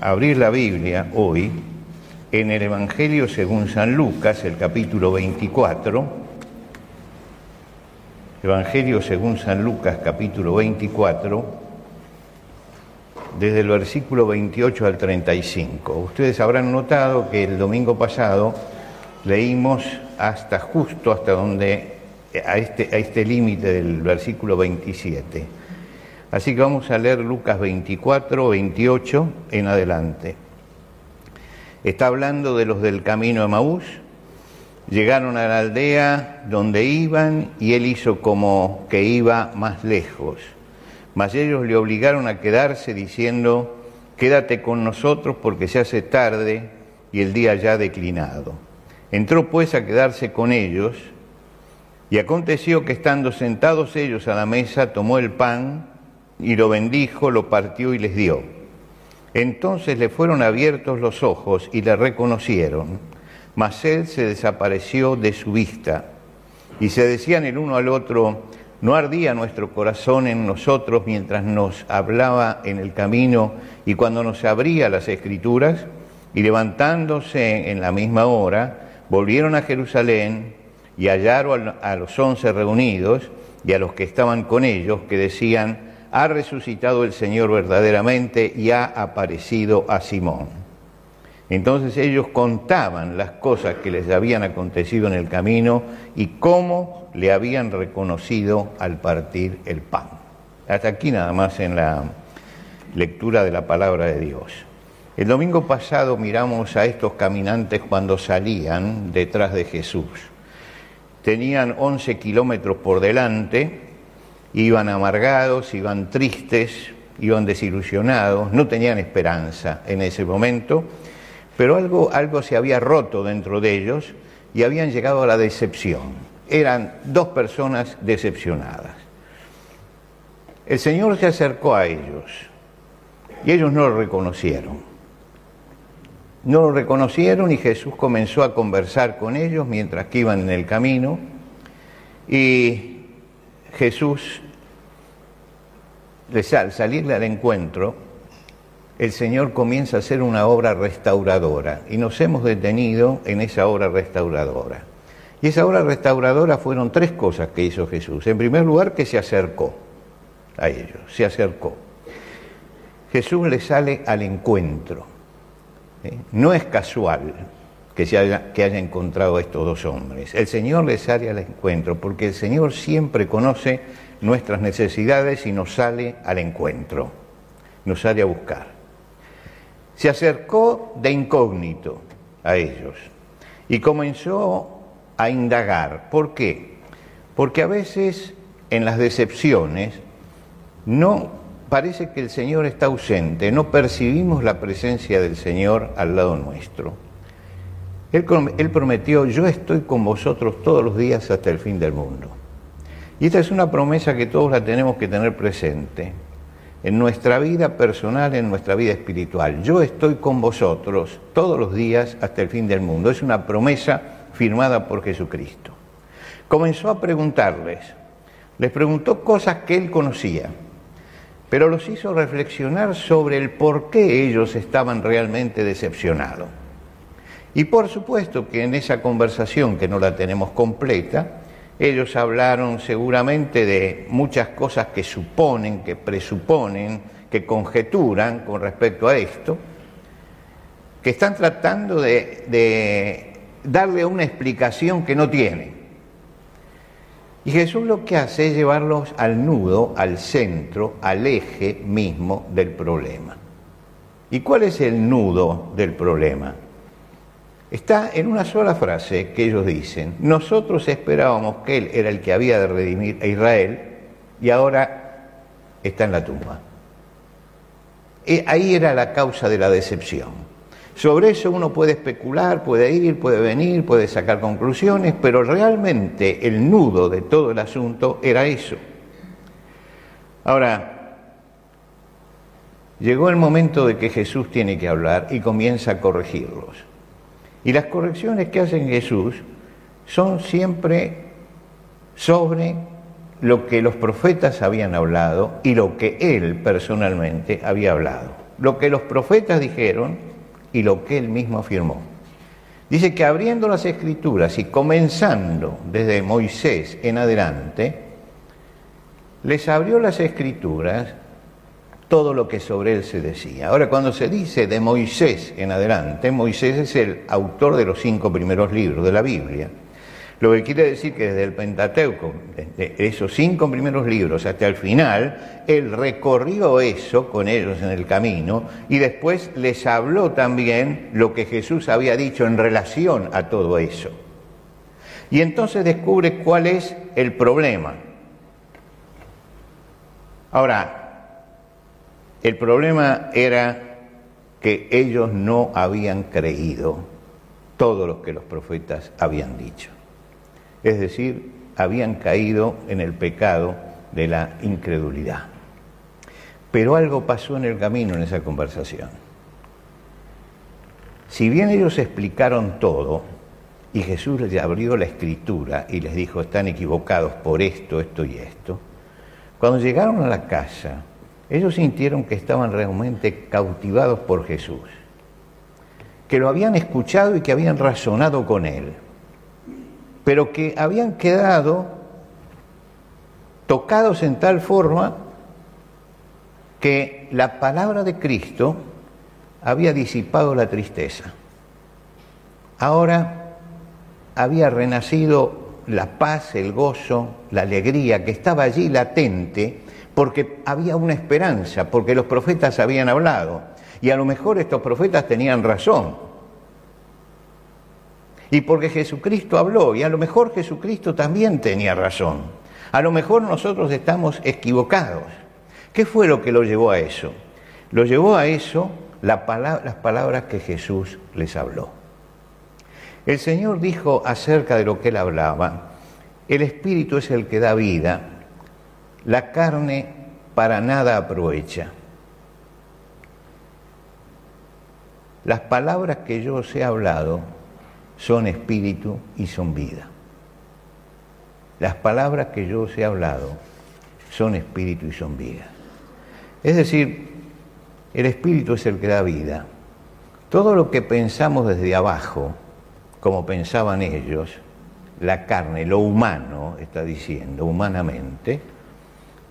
abrir la Biblia hoy en el Evangelio según San Lucas, el capítulo 24. Evangelio según San Lucas, capítulo 24, desde el versículo 28 al 35. Ustedes habrán notado que el domingo pasado leímos hasta justo hasta donde a este, a este límite del versículo 27. Así que vamos a leer Lucas 24, 28 en adelante. Está hablando de los del camino a Maús. Llegaron a la aldea donde iban y él hizo como que iba más lejos. Mas ellos le obligaron a quedarse diciendo, quédate con nosotros porque se hace tarde y el día ya declinado. Entró pues a quedarse con ellos y aconteció que estando sentados ellos a la mesa, tomó el pan, y lo bendijo, lo partió y les dio. Entonces le fueron abiertos los ojos y le reconocieron, mas él se desapareció de su vista. Y se decían el uno al otro, ¿no ardía nuestro corazón en nosotros mientras nos hablaba en el camino y cuando nos abría las escrituras? Y levantándose en la misma hora, volvieron a Jerusalén y hallaron a los once reunidos y a los que estaban con ellos, que decían, ha resucitado el Señor verdaderamente y ha aparecido a Simón. Entonces ellos contaban las cosas que les habían acontecido en el camino y cómo le habían reconocido al partir el pan. Hasta aquí nada más en la lectura de la palabra de Dios. El domingo pasado miramos a estos caminantes cuando salían detrás de Jesús. Tenían 11 kilómetros por delante, Iban amargados, iban tristes, iban desilusionados, no tenían esperanza en ese momento, pero algo, algo se había roto dentro de ellos y habían llegado a la decepción. Eran dos personas decepcionadas. El Señor se acercó a ellos y ellos no lo reconocieron. No lo reconocieron y Jesús comenzó a conversar con ellos mientras que iban en el camino y Jesús, al salirle al encuentro, el Señor comienza a hacer una obra restauradora y nos hemos detenido en esa obra restauradora. Y esa obra restauradora fueron tres cosas que hizo Jesús. En primer lugar, que se acercó a ellos, se acercó. Jesús le sale al encuentro. ¿eh? No es casual, que, se haya, que haya encontrado a estos dos hombres. El Señor les sale al encuentro, porque el Señor siempre conoce nuestras necesidades y nos sale al encuentro, nos sale a buscar. Se acercó de incógnito a ellos y comenzó a indagar. ¿Por qué? Porque a veces en las decepciones no parece que el Señor está ausente, no percibimos la presencia del Señor al lado nuestro. Él, prometió, yo estoy con vosotros todos los días hasta el fin del mundo. Y esta es una promesa que todos la tenemos que tener presente en nuestra vida personal, en nuestra vida espiritual. Yo estoy con vosotros todos los días hasta el fin del mundo. Es una promesa firmada por Jesucristo. Comenzó a preguntarles, les preguntó cosas que él conocía, pero los hizo reflexionar sobre el por qué ellos estaban realmente decepcionados. Y por supuesto que en esa conversación, que no la tenemos completa, ellos hablaron seguramente de muchas cosas que suponen, que presuponen, que conjeturan con respecto a esto, que están tratando de, darle una explicación que no tienen. Y Jesús lo que hace es llevarlos al nudo, al centro, al eje mismo del problema. ¿Y cuál es el nudo del problema? Está en una sola frase que ellos dicen, nosotros esperábamos que Él era el que había de redimir a Israel y ahora está en la tumba. Y ahí era la causa de la decepción. Sobre eso uno puede especular, puede ir, puede venir, puede sacar conclusiones, pero realmente el nudo de todo el asunto era eso. Ahora, llegó el momento de que Jesús tiene que hablar y comienza a corregirlos. Y las correcciones que hace Jesús son siempre sobre lo que los profetas habían hablado y lo que él personalmente había hablado. Lo que los profetas dijeron y lo que él mismo afirmó. Dice que abriendo las escrituras y comenzando desde Moisés en adelante, les abrió las escrituras todo lo que sobre él se decía. Ahora, cuando se dice de Moisés en adelante, Moisés es el autor de los cinco primeros libros de la Biblia. Lo que quiere decir que desde el Pentateuco, esos cinco primeros libros hasta el final, él recorrió eso con ellos en el camino y después les habló también lo que Jesús había dicho en relación a todo eso. Y entonces descubre cuál es el problema. Ahora, el problema era que ellos no habían creído todo lo que los profetas habían dicho es decir, habían caído en el pecado de la incredulidad. Pero algo pasó en el camino en esa conversación. Si bien ellos explicaron todo, y Jesús les abrió la escritura y les dijo, están equivocados por esto, esto y esto, cuando llegaron a la casa, ellos sintieron que estaban realmente cautivados por Jesús, que lo habían escuchado y que habían razonado con él pero que habían quedado tocados en tal forma que la palabra de Cristo había disipado la tristeza. Ahora había renacido la paz, el gozo, la alegría que estaba allí latente porque había una esperanza, porque los profetas habían hablado. Y a lo mejor estos profetas tenían razón y porque Jesucristo habló, y a lo mejor Jesucristo también tenía razón. A lo mejor nosotros estamos equivocados. ¿Qué fue lo que lo llevó a eso? Lo llevó a eso las palabras que Jesús les habló. El Señor dijo acerca de lo que él hablaba, el Espíritu es el que da vida, la carne para nada aprovecha. Las palabras que yo os he hablado son espíritu y son vida. Las palabras que yo os he hablado son espíritu y son vida. Es decir, el espíritu es el que da vida. Todo lo que pensamos desde abajo, como pensaban ellos, la carne, lo humano, está diciendo, humanamente,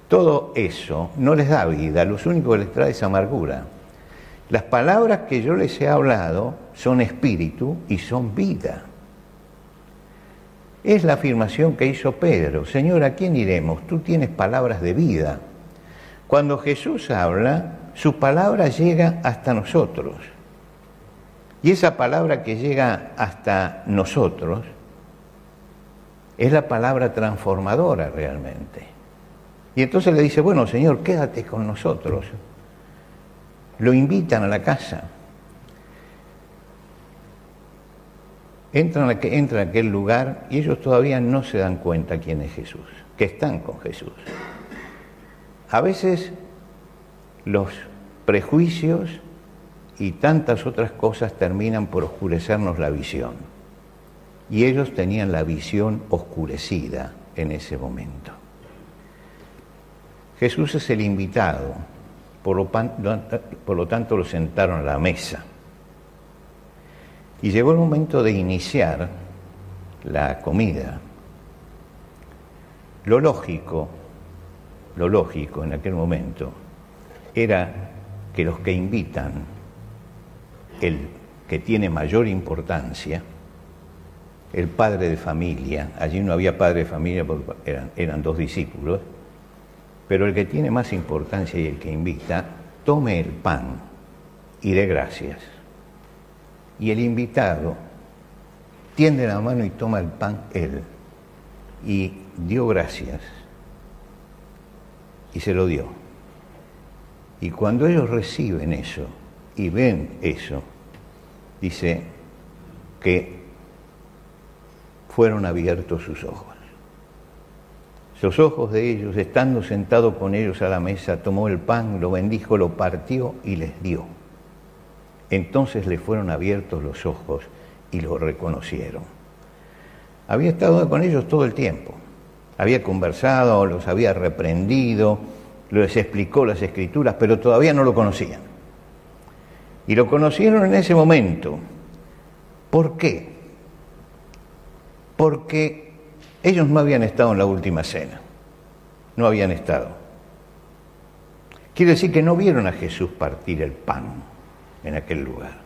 todo eso no les da vida, lo único que les trae es amargura. Las palabras que yo les he hablado son espíritu y son vida. Es la afirmación que hizo Pedro, Señor, ¿a quién iremos? Tú tienes palabras de vida. Cuando Jesús habla, su palabra llega hasta nosotros. Y esa palabra que llega hasta nosotros es la palabra transformadora realmente. Y entonces le dice, bueno, Señor, quédate con nosotros lo invitan a la casa. Entran a, entran a aquel lugar y ellos todavía no se dan cuenta quién es Jesús, que están con Jesús. A veces los prejuicios y tantas otras cosas terminan por oscurecernos la visión. Y ellos tenían la visión oscurecida en ese momento. Jesús es el invitado, por lo, tanto lo sentaron a la mesa. Y llegó el momento de iniciar la comida. Lo lógico, lo lógico en aquel momento era que los que invitan, el que tiene mayor importancia, el padre de familia, allí no había padre de familia porque eran, eran dos discípulos, pero el que tiene más importancia y el que invita, tome el pan y dé gracias. Y el invitado tiende la mano y toma el pan él. Y dio gracias. Y se lo dio. Y cuando ellos reciben eso y ven eso, dice que fueron abiertos sus ojos. Los ojos de ellos, estando sentado con ellos a la mesa, tomó el pan, lo bendijo, lo partió y les dio. Entonces le fueron abiertos los ojos y lo reconocieron. Había estado con ellos todo el tiempo. Había conversado, los había reprendido, les explicó las escrituras, pero todavía no lo conocían. Y lo conocieron en ese momento. ¿Por qué? Porque ellos no habían estado en la última cena. No habían estado. Quiere decir que no vieron a Jesús partir el pan en aquel lugar.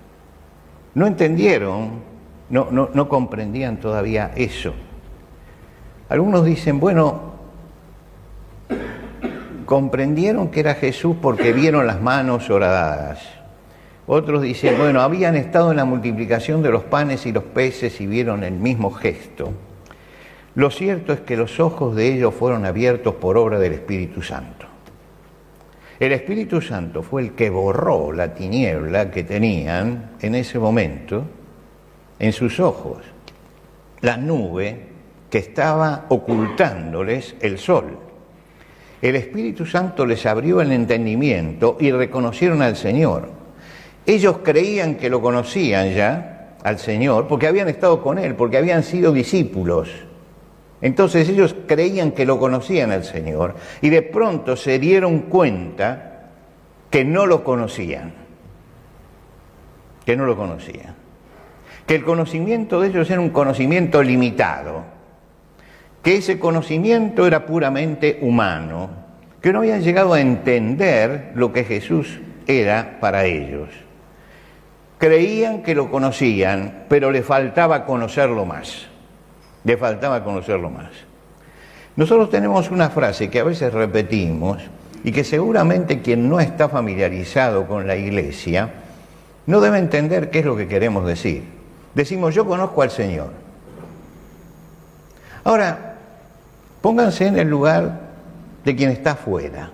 No entendieron, no, no, comprendían todavía eso. Algunos dicen, bueno, comprendieron que era Jesús porque vieron las manos horadadas. Otros dicen, bueno, habían estado en la multiplicación de los panes y los peces y vieron el mismo gesto. Lo cierto es que los ojos de ellos fueron abiertos por obra del Espíritu Santo. El Espíritu Santo fue el que borró la tiniebla que tenían en ese momento en sus ojos, la nube que estaba ocultándoles el sol. El Espíritu Santo les abrió el entendimiento y reconocieron al Señor. Ellos creían que lo conocían ya, al Señor, porque habían estado con Él, porque habían sido discípulos. Entonces ellos creían que lo conocían al Señor y de pronto se dieron cuenta que no lo conocían, que no lo conocían, que el conocimiento de ellos era un conocimiento limitado, que ese conocimiento era puramente humano, que no habían llegado a entender lo que Jesús era para ellos. Creían que lo conocían, pero le faltaba conocerlo más. Le faltaba conocerlo más. Nosotros tenemos una frase que a veces repetimos y que seguramente quien no está familiarizado con la iglesia no debe entender qué es lo que queremos decir. Decimos, yo conozco al Señor. Ahora, pónganse en el lugar de quien está afuera.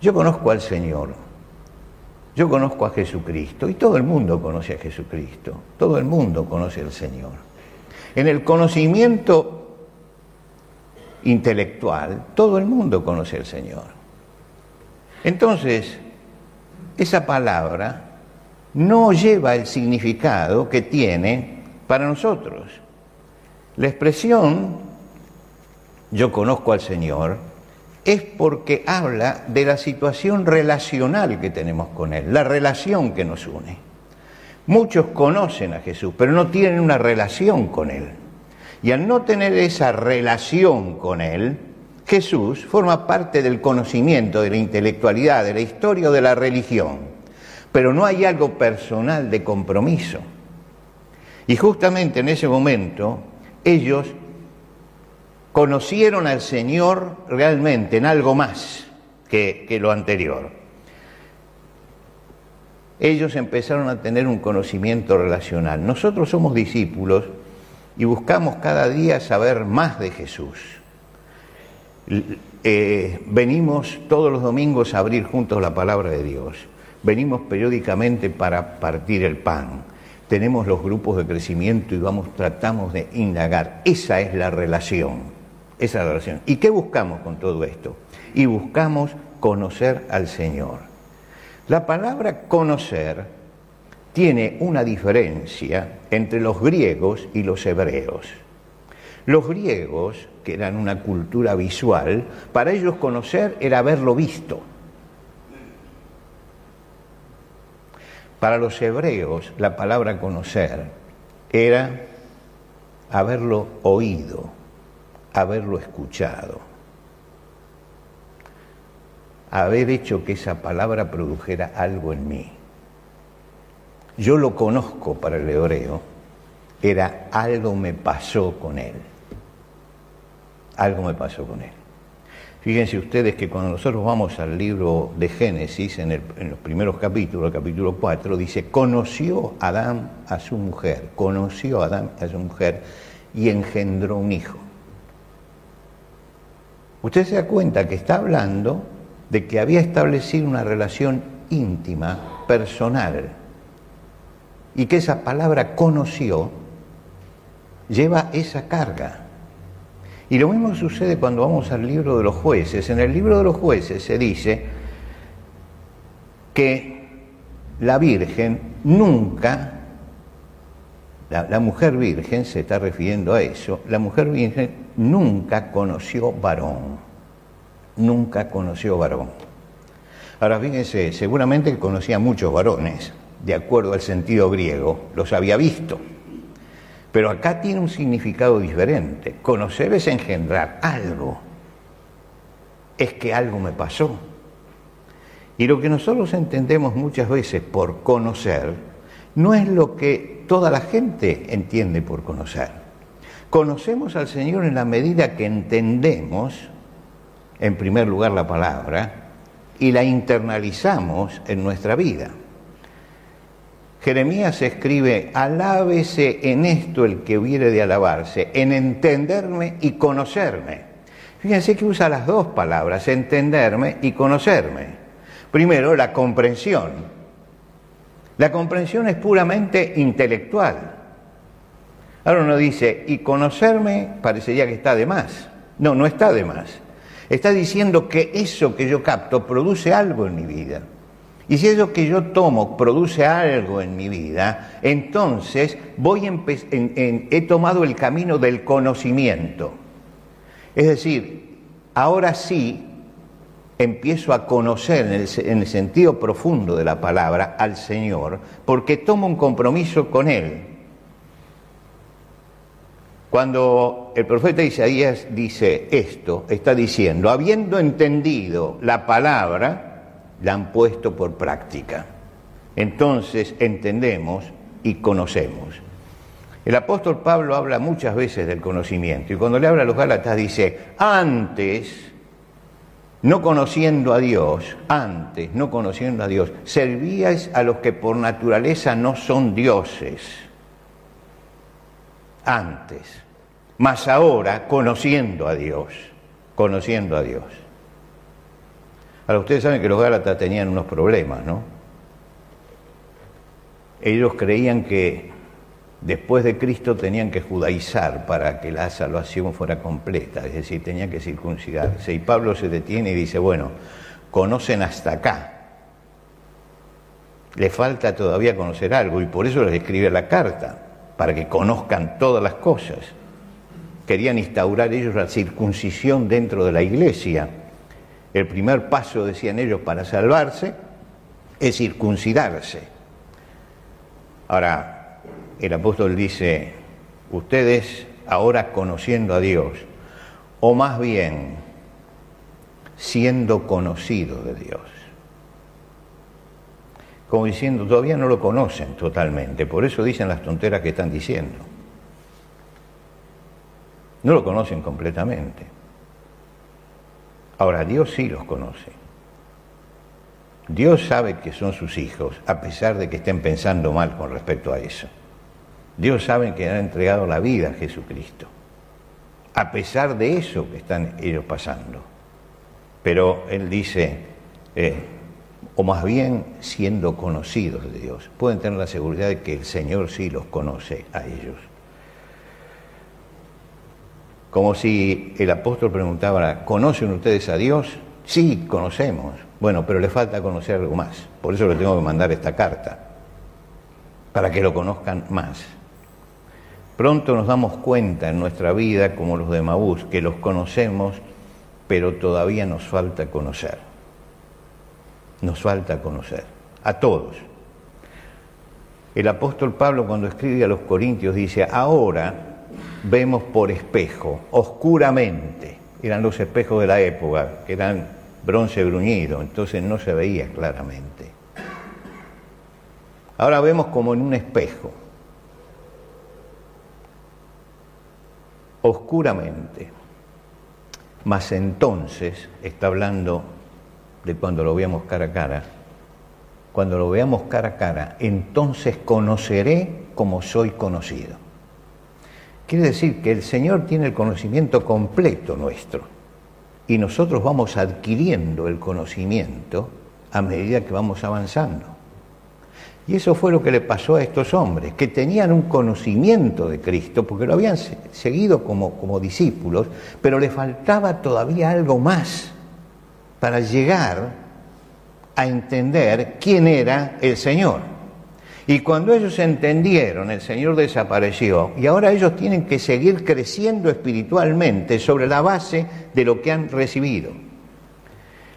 Yo conozco al Señor. Yo conozco a Jesucristo y todo el mundo conoce a Jesucristo. Todo el mundo conoce al Señor. En el conocimiento intelectual, todo el mundo conoce al Señor. Entonces, esa palabra no lleva el significado que tiene para nosotros. La expresión yo conozco al Señor es porque habla de la situación relacional que tenemos con Él, la relación que nos une. Muchos conocen a Jesús, pero no tienen una relación con Él. Y al no tener esa relación con Él, Jesús forma parte del conocimiento, de la intelectualidad, de la historia o de la religión. Pero no hay algo personal de compromiso. Y justamente en ese momento ellos conocieron al Señor realmente en algo más que, lo anterior ellos empezaron a tener un conocimiento relacional. Nosotros somos discípulos y buscamos cada día saber más de Jesús. Eh, venimos todos los domingos a abrir juntos la palabra de Dios. Venimos periódicamente para partir el pan. Tenemos los grupos de crecimiento y vamos, tratamos de indagar. Esa es la relación. Esa es la relación. ¿Y qué buscamos con todo esto? Y buscamos conocer al Señor. La palabra conocer tiene una diferencia entre los griegos y los hebreos. Los griegos, que eran una cultura visual, para ellos conocer era haberlo visto. Para los hebreos la palabra conocer era haberlo oído, haberlo escuchado haber hecho que esa palabra produjera algo en mí. Yo lo conozco para el hebreo, era algo me pasó con él. Algo me pasó con él. Fíjense ustedes que cuando nosotros vamos al libro de Génesis, en, los primeros capítulos, capítulo 4, dice, conoció Adán a su mujer, conoció Adán a su mujer y engendró un hijo. Usted se da cuenta que está hablando de que había establecido una relación íntima, personal. y que esa palabra conoció lleva esa carga. Y lo mismo sucede cuando vamos al libro de los jueces. En el libro de los jueces se dice que la Virgen nunca, la, mujer virgen se está refiriendo a eso, la mujer virgen nunca conoció varón, nunca conoció varón. Ahora fíjense, seguramente conocía muchos varones, de acuerdo al sentido griego, los había visto pero acá tiene un significado diferente. Conocer es engendrar algo. Es que algo me pasó. Y lo que nosotros entendemos muchas veces por conocer no es lo que toda la gente entiende por conocer. Conocemos al Señor en la medida que entendemos, en primer lugar, la palabra y la internalizamos en nuestra vida. Jeremías escribe, alábese en esto el que hubiere de alabarse, en entenderme y conocerme. Fíjense que usa las dos palabras, entenderme y conocerme. Primero, la comprensión. La comprensión es puramente intelectual. Ahora uno dice, y conocerme parecería que está de más. No, no está de más. Está diciendo que eso que yo capto produce algo en mi vida. Y si eso que yo tomo produce algo en mi vida, entonces voy he tomado el camino del conocimiento. Es decir, ahora sí empiezo a conocer en el, en el sentido profundo de la palabra al Señor, porque tomo un compromiso con Él. Cuando el profeta Isaías dice esto, está diciendo, habiendo entendido la palabra, la han puesto por práctica. Entonces entendemos y conocemos. El apóstol Pablo habla muchas veces del conocimiento y cuando le habla a los Gálatas dice, antes, no conociendo a Dios, antes, no conociendo a Dios, servíais a los que por naturaleza no son dioses. Antes, mas ahora conociendo a Dios, conociendo a Dios. Ahora, ustedes saben que los Gálatas tenían unos problemas, ¿no? Ellos creían que después de Cristo tenían que judaizar para que la salvación fuera completa, es decir, tenían que circuncidarse. Y Pablo se detiene y dice, bueno, conocen hasta acá. Le falta todavía conocer algo y por eso les escribe la carta, para que conozcan todas las cosas. Querían instaurar ellos la circuncisión dentro de la iglesia el primer paso, decían ellos, para salvarse es circuncidarse. Ahora, el apóstol dice, ustedes ahora conociendo a Dios, o más bien siendo conocidos de Dios. Como diciendo, todavía no lo conocen totalmente, por eso dicen las tonteras que están diciendo. No lo conocen completamente. Ahora, Dios sí los conoce. Dios sabe que son sus hijos, a pesar de que estén pensando mal con respecto a eso. Dios sabe que han entregado la vida a Jesucristo, a pesar de eso que están ellos pasando. Pero Él dice, eh, o más bien siendo conocidos de Dios, pueden tener la seguridad de que el Señor sí los conoce a ellos. Como si el apóstol preguntaba, ¿conocen ustedes a Dios? Sí, conocemos. Bueno, pero le falta conocer algo más. Por eso le tengo que mandar esta carta, para que lo conozcan más. Pronto nos damos cuenta en nuestra vida, como los de Maús, que los conocemos, pero todavía nos falta conocer. Nos falta conocer. A todos. El apóstol Pablo cuando escribe a los Corintios dice, ahora vemos por espejo, oscuramente. Eran los espejos de la época, que eran bronce bruñido, entonces no se veía claramente. Ahora vemos como en un espejo, oscuramente. Mas entonces, está hablando de cuando lo veamos cara a cara, cuando lo veamos cara a cara, entonces conoceré como soy conocido. Quiere decir que el Señor tiene el conocimiento completo nuestro y nosotros vamos adquiriendo el conocimiento a medida que vamos avanzando. Y eso fue lo que le pasó a estos hombres, que tenían un conocimiento de Cristo, porque lo habían seguido como, como discípulos, pero le faltaba todavía algo más para llegar a entender quién era el Señor. Y cuando ellos entendieron, el Señor desapareció y ahora ellos tienen que seguir creciendo espiritualmente sobre la base de lo que han recibido.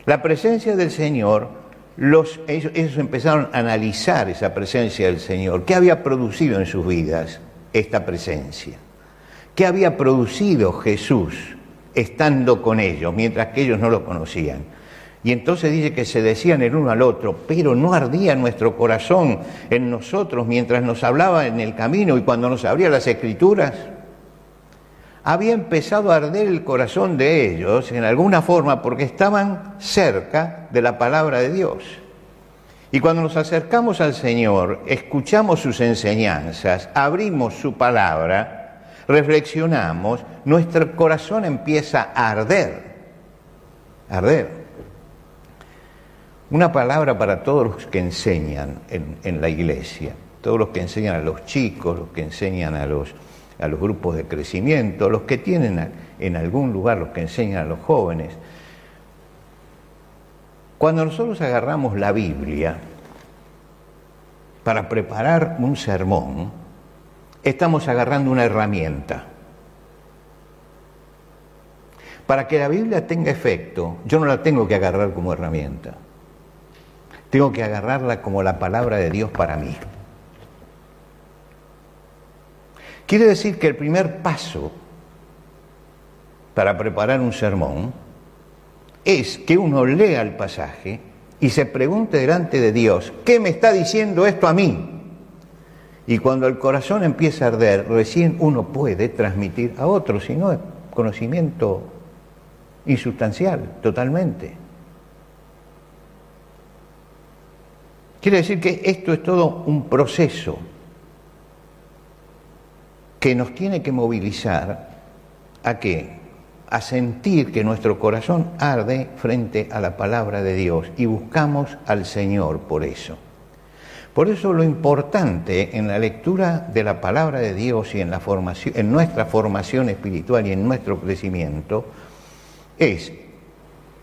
La presencia del Señor los, ellos, empezaron a analizar esa presencia del Señor. ¿Qué había producido en sus vidas esta presencia? ¿Qué había producido Jesús estando con ellos mientras que ellos no lo conocían? Y entonces dice que se decían el uno al otro, pero no ardía nuestro corazón en nosotros mientras nos hablaba en el camino y cuando nos abría las escrituras había empezado a arder el corazón de ellos en alguna forma porque estaban cerca de la palabra de Dios. Y cuando nos acercamos al Señor, escuchamos sus enseñanzas, abrimos su palabra, reflexionamos, nuestro corazón empieza a arder, arder. Una palabra para todos los que enseñan en, en la iglesia, todos los que enseñan a los chicos, los que enseñan a los a los grupos de crecimiento, los que tienen en algún lugar, los que enseñan a los jóvenes. Cuando nosotros agarramos la Biblia para preparar un sermón, estamos agarrando una herramienta. Para que la Biblia tenga efecto, yo no la tengo que agarrar como herramienta. Tengo que agarrarla como la palabra de Dios para mí. Quiere decir que el primer paso para preparar un sermón es que uno lea el pasaje y se pregunte delante de Dios, ¿qué me está diciendo esto a mí? Y cuando el corazón empieza a arder, recién uno puede transmitir a otros, si no es conocimiento insustancial, totalmente. Quiere decir que esto es todo un proceso que nos tiene que movilizar a qué? A sentir que nuestro corazón arde frente a la palabra de Dios y buscamos al Señor por eso. Por eso lo importante en la lectura de la palabra de Dios y en, nuestra formación espiritual y en nuestro crecimiento es,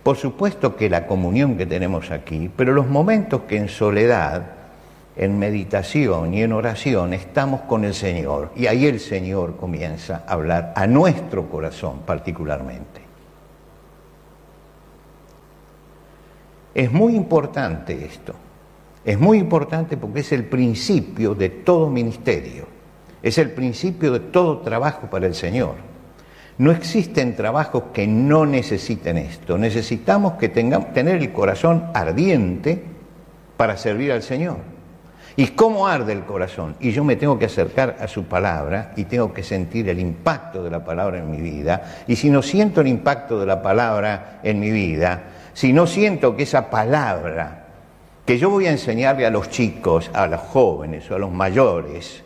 por supuesto que la comunión que tenemos aquí, pero los momentos que en soledad en meditación y en oración estamos con el Señor y ahí el Señor comienza a hablar a nuestro corazón particularmente. Es muy importante esto, es muy importante porque es el principio de todo ministerio, es el principio de todo trabajo para el Señor. No existen trabajos que no necesiten esto, necesitamos que tengamos, tener el corazón ardiente para servir al Señor. ¿Y cómo arde el corazón? Y yo me tengo que acercar a su palabra y tengo que sentir el impacto de la palabra en mi vida. Y si no siento el impacto de la palabra en mi vida, si no siento que esa palabra que yo voy a enseñarle a los chicos, a los jóvenes o a los mayores,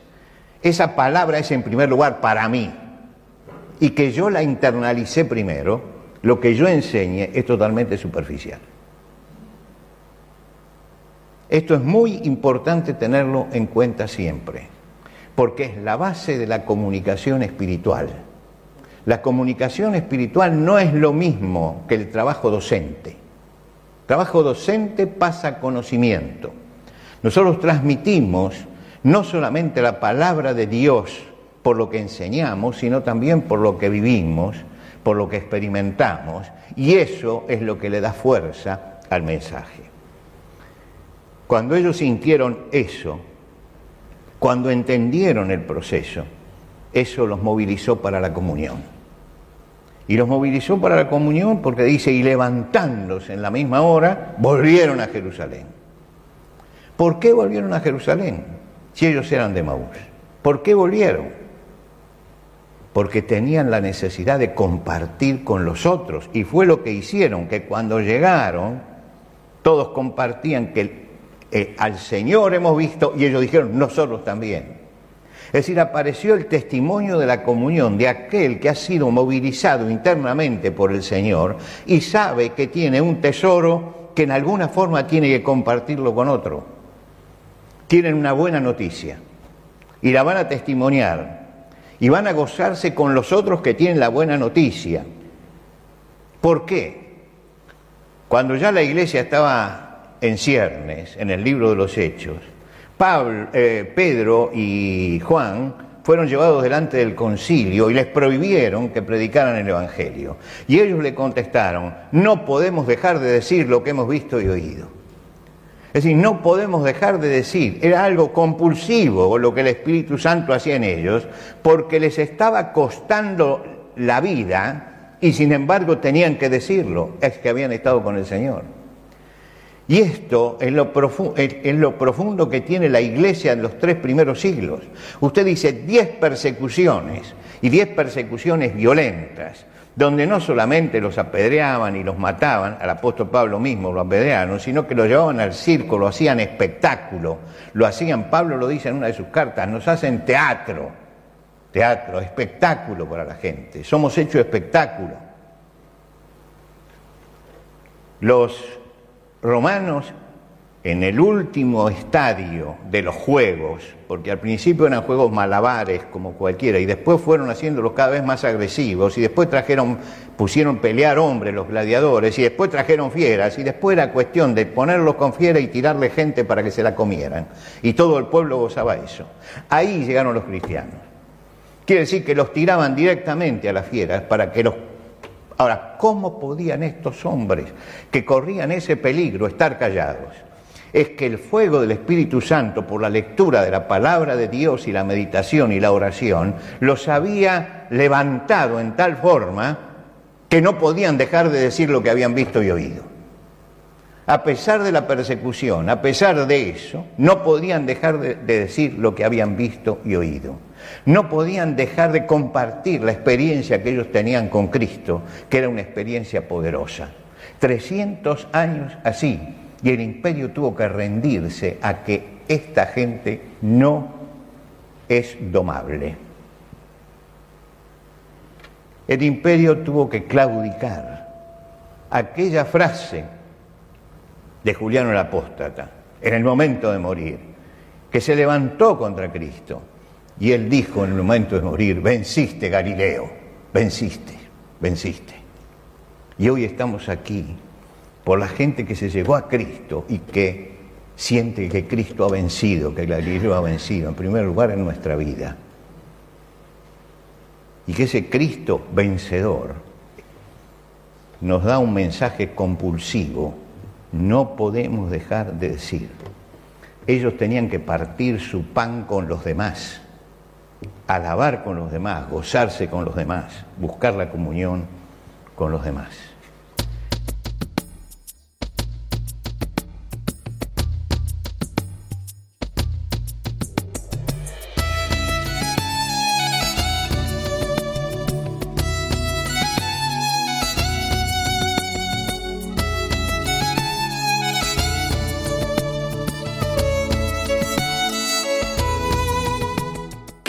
esa palabra es en primer lugar para mí y que yo la internalicé primero, lo que yo enseñe es totalmente superficial. Esto es muy importante tenerlo en cuenta siempre, porque es la base de la comunicación espiritual. La comunicación espiritual no es lo mismo que el trabajo docente. Trabajo docente pasa conocimiento. Nosotros transmitimos no solamente la palabra de Dios por lo que enseñamos, sino también por lo que vivimos, por lo que experimentamos, y eso es lo que le da fuerza al mensaje. Cuando ellos sintieron eso, cuando entendieron el proceso, eso los movilizó para la comunión. Y los movilizó para la comunión porque dice, y levantándose en la misma hora, volvieron a Jerusalén. ¿Por qué volvieron a Jerusalén? Si ellos eran de Maús. ¿Por qué volvieron? Porque tenían la necesidad de compartir con los otros. Y fue lo que hicieron, que cuando llegaron, todos compartían que eh, al Señor hemos visto y ellos dijeron, nosotros también. Es decir, apareció el testimonio de la comunión de aquel que ha sido movilizado internamente por el Señor y sabe que tiene un tesoro que en alguna forma tiene que compartirlo con otro. tienen una buena noticia y la van a testimoniar y van a gozarse con los otros que tienen la buena noticia. ¿Por qué? Cuando ya la iglesia estaba en ciernes, en el libro de los Hechos, Pablo, eh, Pedro y Juan fueron llevados delante del concilio y les prohibieron que predicaran el Evangelio. Y ellos le contestaron, no podemos dejar de decir lo que hemos visto y oído. Es decir, no podemos dejar de decir, era algo compulsivo lo que el Espíritu Santo hacía en ellos, porque les estaba costando la vida y sin embargo tenían que decirlo, es que habían estado con el Señor. Y esto es lo, profundo que tiene la iglesia en los tres primeros siglos. Usted dice diez persecuciones y diez persecuciones violentas, donde no solamente los apedreaban y los mataban, al apóstol Pablo mismo lo apedrearon, sino que lo llevaban al circo, lo hacían espectáculo, lo hacían, Pablo lo dice en una de sus cartas, nos hacen teatro, teatro, espectáculo para la gente, somos hechos espectáculo. Los romanos en el último estadio de los juegos, porque al principio eran juegos malabares como cualquiera, y después fueron haciéndolos cada vez más agresivos, y después trajeron, pusieron pelear hombres los gladiadores, y después trajeron fieras, y después era cuestión de ponerlos con fiera y tirarle gente para que se la comieran. Y todo el pueblo gozaba eso. Ahí llegaron los cristianos. Quiere decir que los tiraban directamente a las fieras para que los Ahora, ¿cómo podían estos hombres que corrían ese peligro estar callados? Es que el fuego del Espíritu Santo por la lectura de la palabra de Dios y la meditación y la oración los había levantado en tal forma que no podían dejar de decir lo que habían visto y oído. A pesar de la persecución, a pesar de eso, no podían dejar de, decir lo que habían visto y oído. No podían dejar de compartir la experiencia que ellos tenían con Cristo, que era una experiencia poderosa. 300 años así, y el imperio tuvo que rendirse a que esta gente no es domable. El imperio tuvo que claudicar. Aquella frase de Juliano el Apóstata, en el momento de morir, que se levantó contra Cristo, y él dijo en el momento de morir, venciste Galileo, venciste, venciste. Y hoy estamos aquí por la gente que se llegó a Cristo y que siente que Cristo ha vencido, que Galileo ha vencido, en primer lugar en nuestra vida. Y que ese Cristo vencedor nos da un mensaje compulsivo. No podemos dejar de decir. Ellos tenían que partir su pan con los demás alabar con los demás, gozarse con los demás, buscar la comunión con los demás.